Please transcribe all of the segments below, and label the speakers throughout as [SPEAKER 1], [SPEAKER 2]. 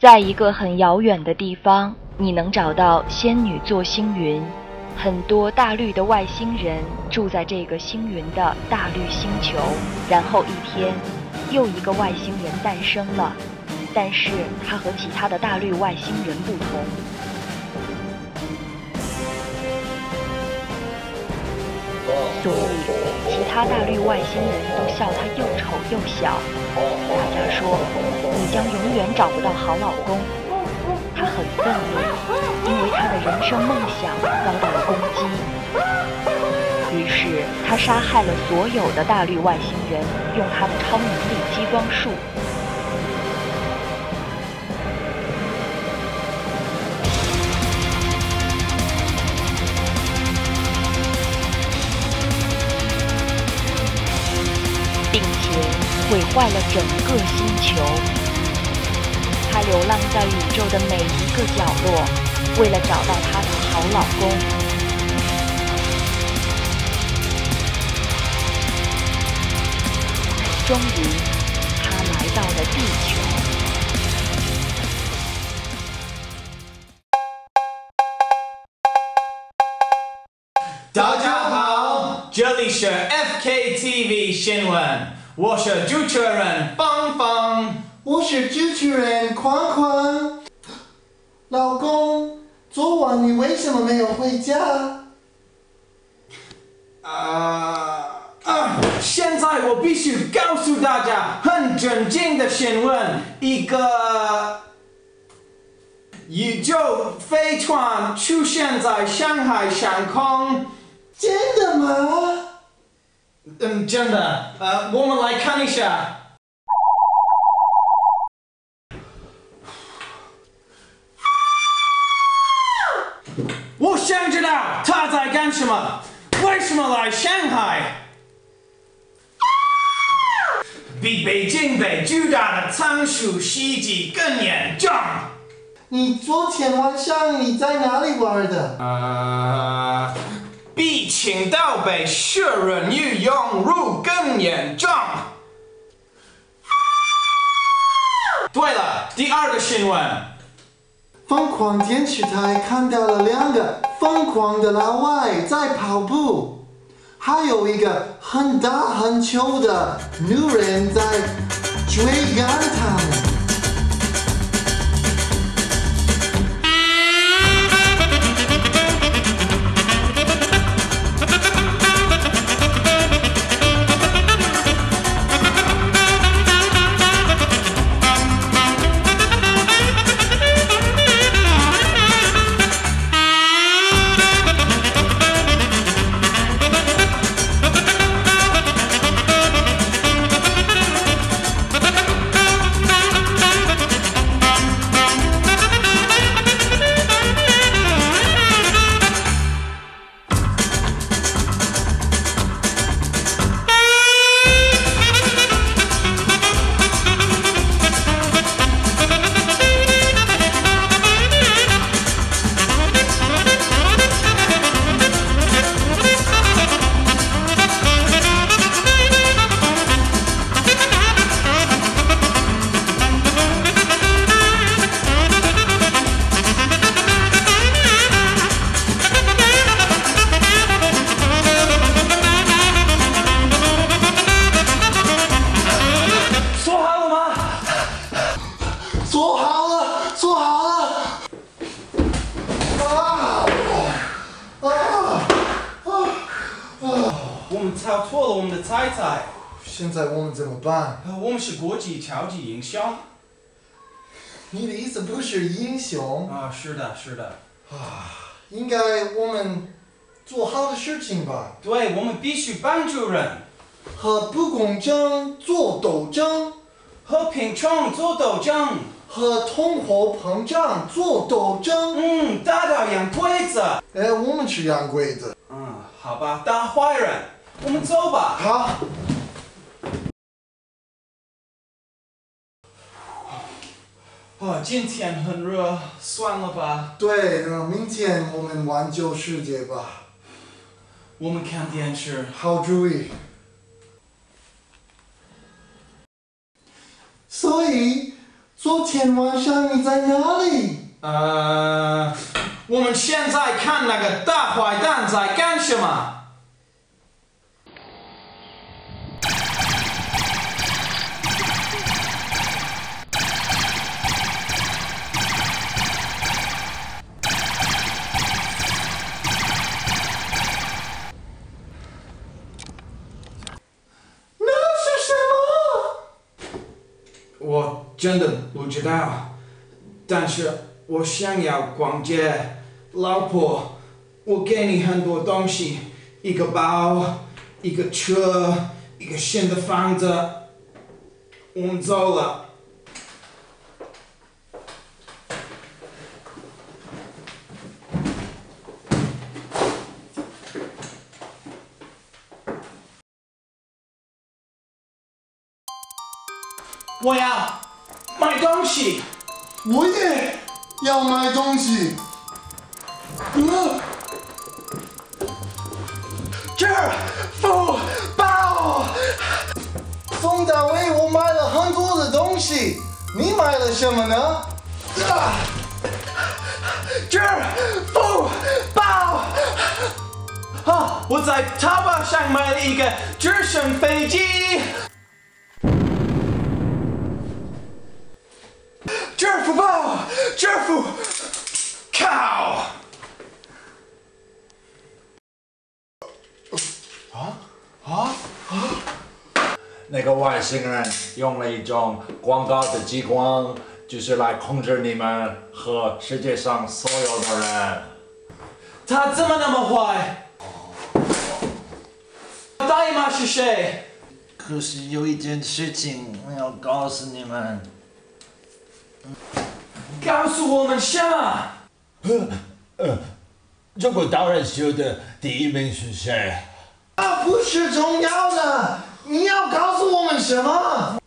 [SPEAKER 1] 在一个很遥远的地方，你能找到仙女座星云，很多大绿的外星人住在这个星云的大绿星球。然后一天，又一个外星人诞生了，但是他和其他的大绿外星人不同。所以，其他大绿外星人都笑他又丑又小。大家说，你将永远找不到好老公。他很愤怒，因为他的人生梦想遭到了攻击。于是，他杀害了所有的大绿外星人，用他的超能力激光术。毁坏了整个星球。她流浪在宇宙的每一个角落，为了找到她的好老公。终于，她来到了地球。
[SPEAKER 2] 大家好，这里是 FKTV 新闻，我是主持人芳芳。
[SPEAKER 3] 我是主持人宽宽。老公，昨晚你为什么没有回家？
[SPEAKER 2] 啊啊！现在我必须告诉大家很震惊的新闻：一个宇宙飞船出现在上海上空。
[SPEAKER 3] 真的吗？
[SPEAKER 2] 嗯，真的。呃，我们来看一下。我想知道他在干什么，为什么来上海？比北京被巨大的仓鼠袭击更严重。
[SPEAKER 3] 你昨天晚上你在哪里玩的？
[SPEAKER 2] 呃，比青岛被食人鱼涌入更严重。对了，第二个新闻。
[SPEAKER 3] 疯狂电视台看到了两个疯狂的老外在跑步，还有一个很大很丑的女人在追赶他么办？
[SPEAKER 2] 呃我们是国际超级英雄。
[SPEAKER 3] 你的意思不是英雄？
[SPEAKER 2] 啊，是的，是的。
[SPEAKER 3] 啊应该我们做好的事情吧？
[SPEAKER 2] 对，我们必须帮助人，
[SPEAKER 3] 和不公正做斗争，
[SPEAKER 2] 和贫穷做斗争。
[SPEAKER 3] 和通货膨胀做斗争。
[SPEAKER 2] 嗯，打倒洋鬼子。
[SPEAKER 3] 哎，我们是洋鬼子。
[SPEAKER 2] 嗯，好吧，打坏人。我们走吧。
[SPEAKER 3] 好，
[SPEAKER 2] 啊，今天很热，算了吧。
[SPEAKER 3] 对，那明天我们玩救世界吧。
[SPEAKER 2] 我们看电视。
[SPEAKER 3] 好主意。所以昨天晚上你在哪里？
[SPEAKER 2] 呃，我们现在看那个大坏蛋在干什么？真的不知道，但是我想要逛街。老婆，我给你很多东西，一个包，一个车，一个新的房子。我们走了。我要买东西。
[SPEAKER 3] 我也要买东西。呃，这儿富宝，冯大伟，我买了很多的东西，你买了什么呢？啊，这儿富包，
[SPEAKER 2] 啊！我在淘宝上买了一个直升飞机。
[SPEAKER 3] 这儿富包，这儿富，
[SPEAKER 2] 靠！
[SPEAKER 4] 那个外星人用了一种广告的激光，就是来控制你们和世界上所有的人。
[SPEAKER 2] 他怎么那么坏？大姨妈是谁？
[SPEAKER 4] 可是有一件事情我要告诉你们，
[SPEAKER 2] 告诉我们什么？
[SPEAKER 4] 呃呃，中国达人秀的第一名是谁？
[SPEAKER 3] 啊，不是重要的，你要告诉我们什么？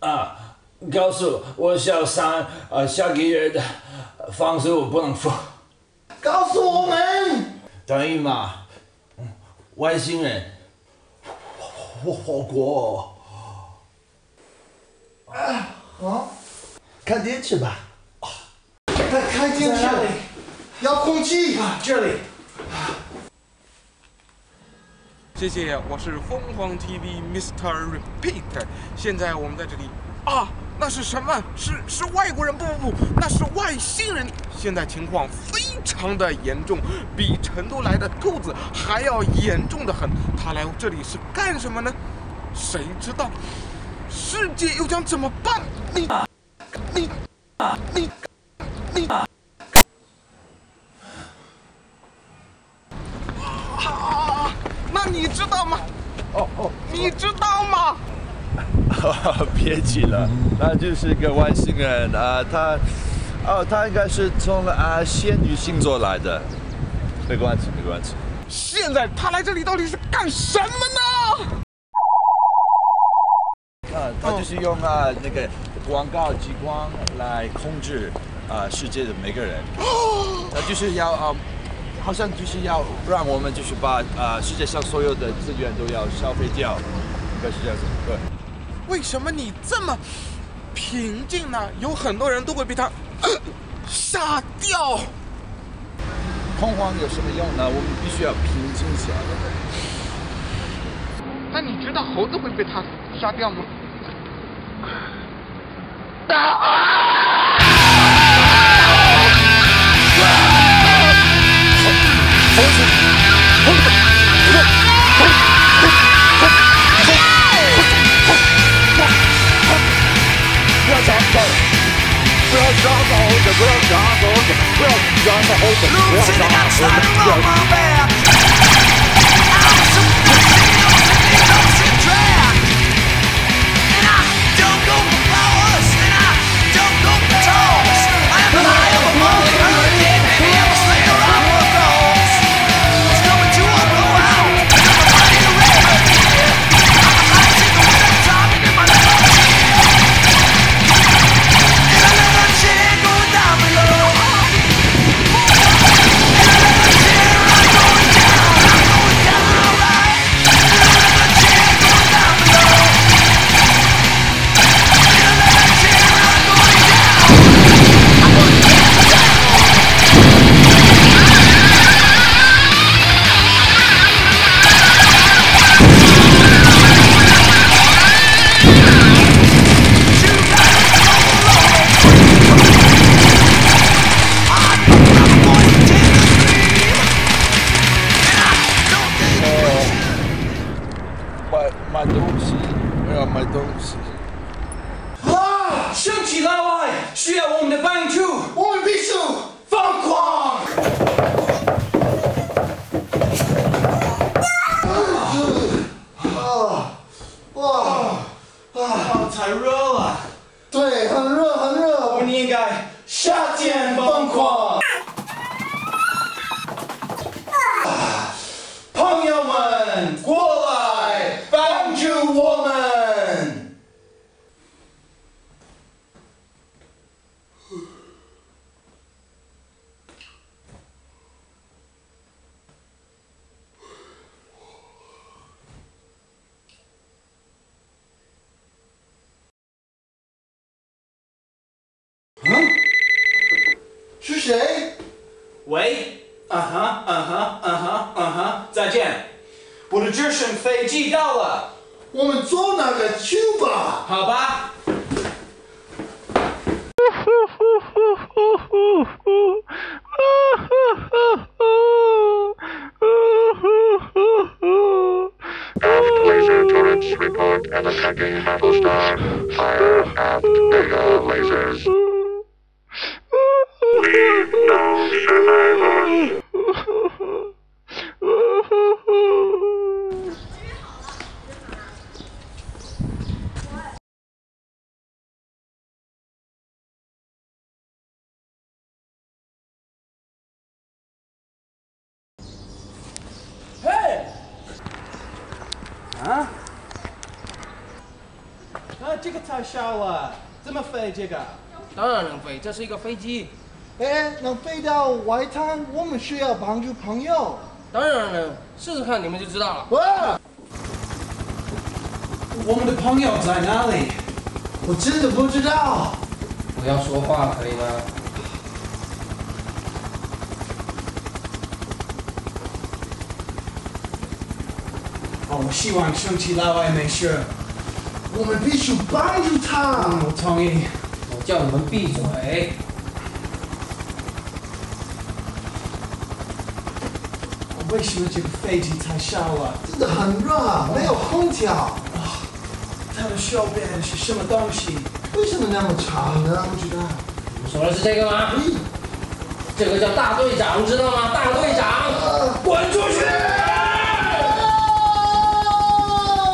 [SPEAKER 4] 啊，告诉我小三，呃，下个月的房租我不能付。
[SPEAKER 3] 告诉我们。
[SPEAKER 4] 等于嘛，外星人，火火锅，
[SPEAKER 3] 啊，
[SPEAKER 4] 看电视吧。
[SPEAKER 3] 开开电视，遥控器。
[SPEAKER 2] 啊，这里。
[SPEAKER 5] 谢谢，我是疯狂 TV Mr. Repeat。现在我们在这里啊，那是什么？是是外国人？不不不，那是外星人。现在情况非常的严重，比成都来的兔子还要严重的很。他来这里是干什么呢？谁知道？世界又将怎么办？你你你你啊！那你知道吗？哦哦，你知道吗？
[SPEAKER 6] 别急了，那就是个外星人啊，他，哦，他应该是从啊仙女星座来的，没关系，没关系。
[SPEAKER 5] 现在他来这里到底是干什么呢？
[SPEAKER 6] 啊，他就是用啊那个广告激光来控制啊世界的每个人，他就是要啊，好像就是要让我们就是把啊世界上所有的资源都要消费掉，应该是这样子，对。
[SPEAKER 5] 为什么你这么平静呢？有很多人都会被他、呃 杀掉。
[SPEAKER 6] 恐慌有什么用呢？我们必须要平静下来。
[SPEAKER 5] 那你知道猴子会被他杀掉吗？
[SPEAKER 6] 不要抓猴子，不要抓
[SPEAKER 3] 谁？
[SPEAKER 2] 喂，啊哈，啊哈，啊哈，啊哈，再见。我的直升飞机到了，
[SPEAKER 3] 我们坐那个去吧。
[SPEAKER 2] 好吧？啊？啊，这个太小了，怎么飞这个？
[SPEAKER 7] 当然能飞，这是一个飞机。
[SPEAKER 3] 哎，能飞到外滩，我们需要帮助朋友。
[SPEAKER 7] 当然了，试试看你们就知道了。
[SPEAKER 3] 哇！
[SPEAKER 2] 我们的朋友在哪里？
[SPEAKER 3] 我真的不知道。
[SPEAKER 7] 不要说话，可以吗？
[SPEAKER 2] 哦，我希望生气老外没事。
[SPEAKER 3] 我们必须帮助他。
[SPEAKER 2] 嗯，我同意。
[SPEAKER 7] 我叫你们闭嘴。
[SPEAKER 2] 为什么这个飞机太小了？
[SPEAKER 3] 真的很热，没有空调。
[SPEAKER 2] 它的手边是什么东西？
[SPEAKER 3] 为什么那么长呢？不知道。
[SPEAKER 7] 你们说的是这个吗？这个叫大队长，知道吗？大队长，滚出去！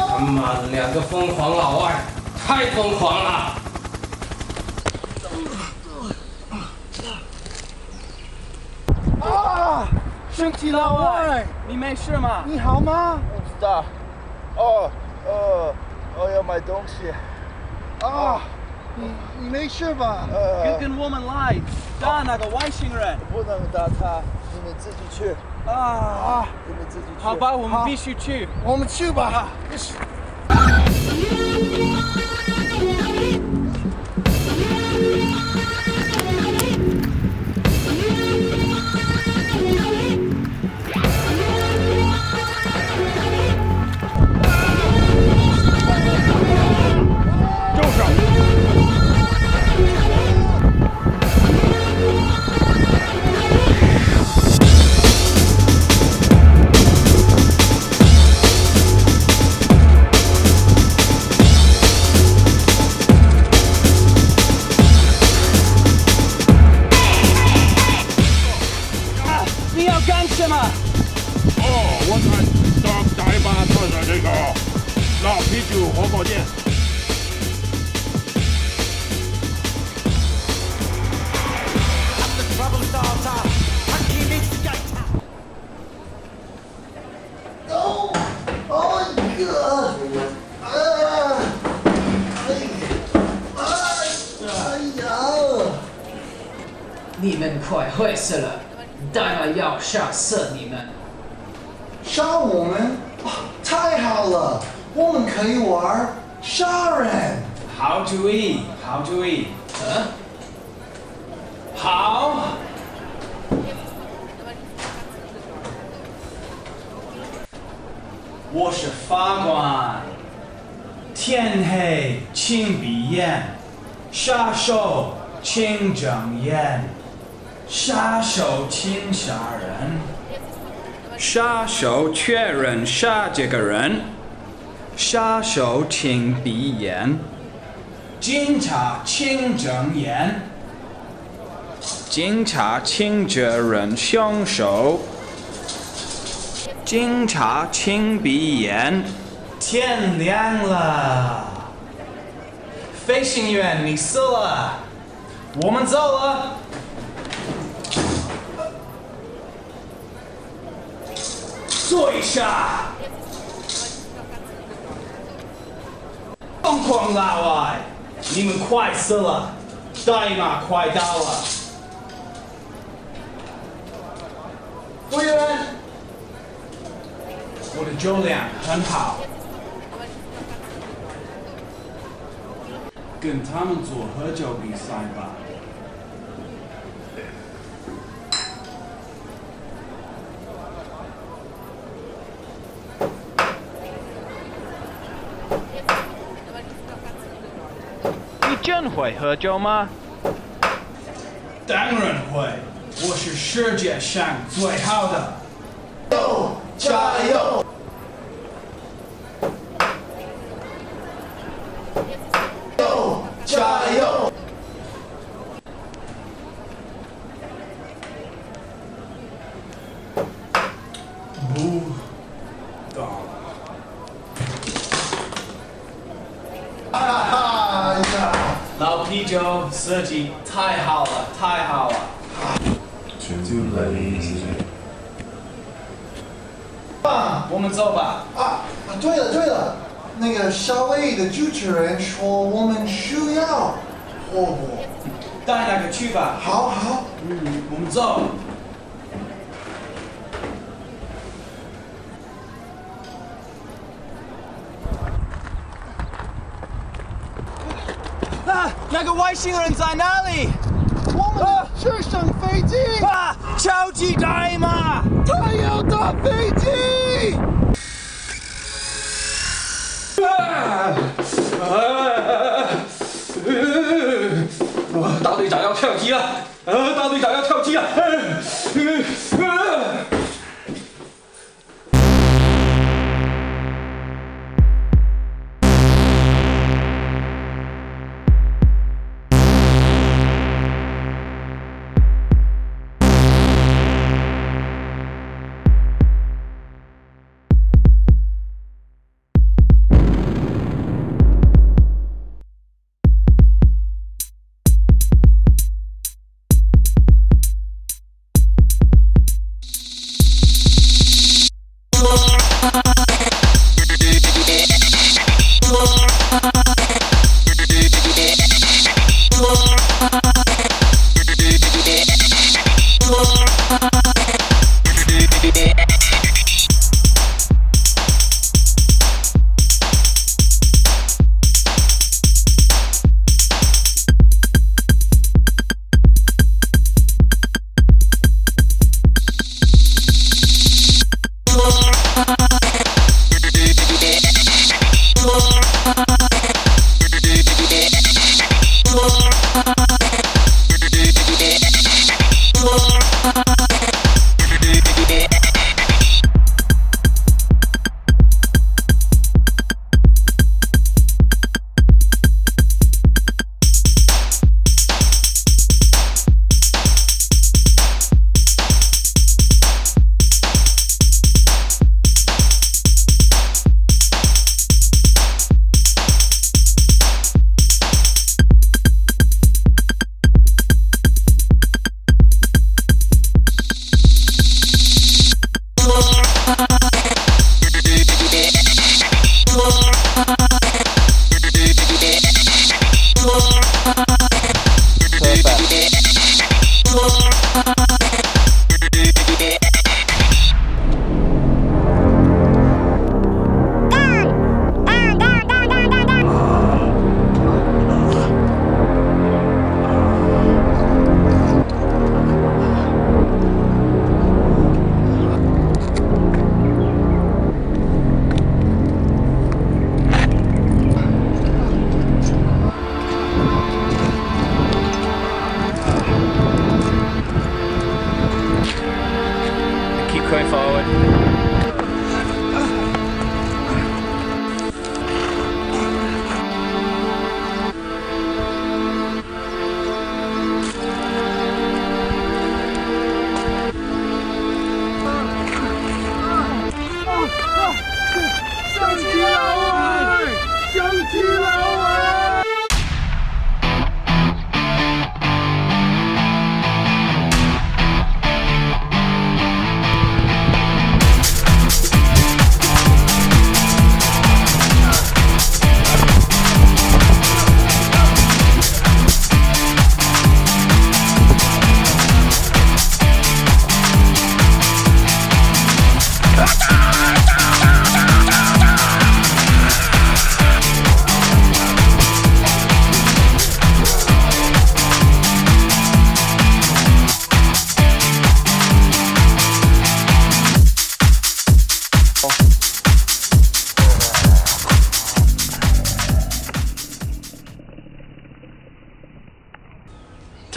[SPEAKER 7] 他妈的，两个疯狂老外，太疯狂了！
[SPEAKER 2] 啊！生气老外，你没事吗？
[SPEAKER 3] 你好吗？
[SPEAKER 6] 不知道。哦，哦，我要买东西。
[SPEAKER 3] 啊，你你没事吧？
[SPEAKER 6] 呃，
[SPEAKER 2] 跟跟我们来打那个外星人
[SPEAKER 6] 不能打他，你们自己去，
[SPEAKER 2] 啊！
[SPEAKER 6] 你们自己去。
[SPEAKER 2] 好吧，我们必须去。
[SPEAKER 3] 我们去吧。
[SPEAKER 2] 你
[SPEAKER 8] 们快会死了！当然要杀死你们！
[SPEAKER 3] 杀我们？啊太好了，我们可以玩杀人。
[SPEAKER 2] 好主意，好主意。
[SPEAKER 8] 呃，
[SPEAKER 2] 好。我是法官，天黑请闭眼，杀手请睁眼，杀手请杀人，杀手确认杀这个人，杀手请闭眼，警察请睁眼，警察请确认凶手，警察请闭眼。天亮了，飞行员你死了，我们走了。坐一下。疯狂老外，你们快死了，代码快到了。服务员，我的酒量很好。跟他们做喝酒比赛吧。会喝酒吗？当然会，我是世界上最好的。加油！加油！不懂。
[SPEAKER 3] 哎呀，
[SPEAKER 2] 老啤酒设计太好了，太好了。啊，我们走吧。
[SPEAKER 3] 啊啊！对了对了，那个夏威夷的主持人说我们需要火锅。
[SPEAKER 2] 带那个去吧。
[SPEAKER 3] 好好，
[SPEAKER 2] 嗯，我们走。啊，那个外星人在哪里？
[SPEAKER 3] 我们的直升飞机，
[SPEAKER 2] 啊，超级大吗？
[SPEAKER 3] 它要打飞机。
[SPEAKER 2] 啊！大队长要跳机了！啊，大队长要跳机了！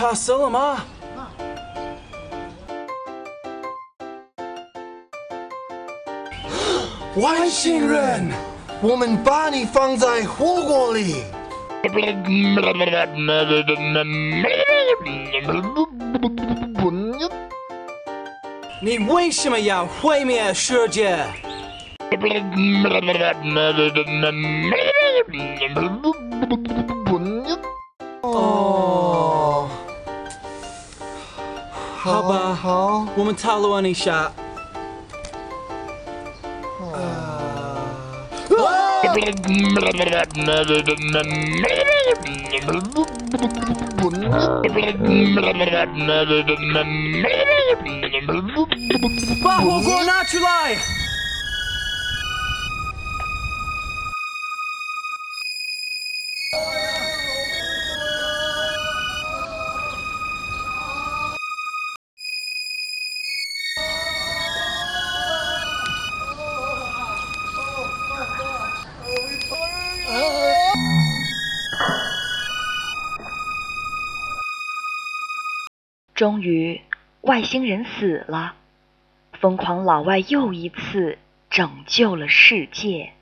[SPEAKER 2] 他死了吗？
[SPEAKER 3] 外星人，我们把你放在火锅里。
[SPEAKER 2] 你为什么要毁灭世界？好，我们讨论一下。把
[SPEAKER 7] 终于，外星人死了，疯狂老外又一次拯救了世界。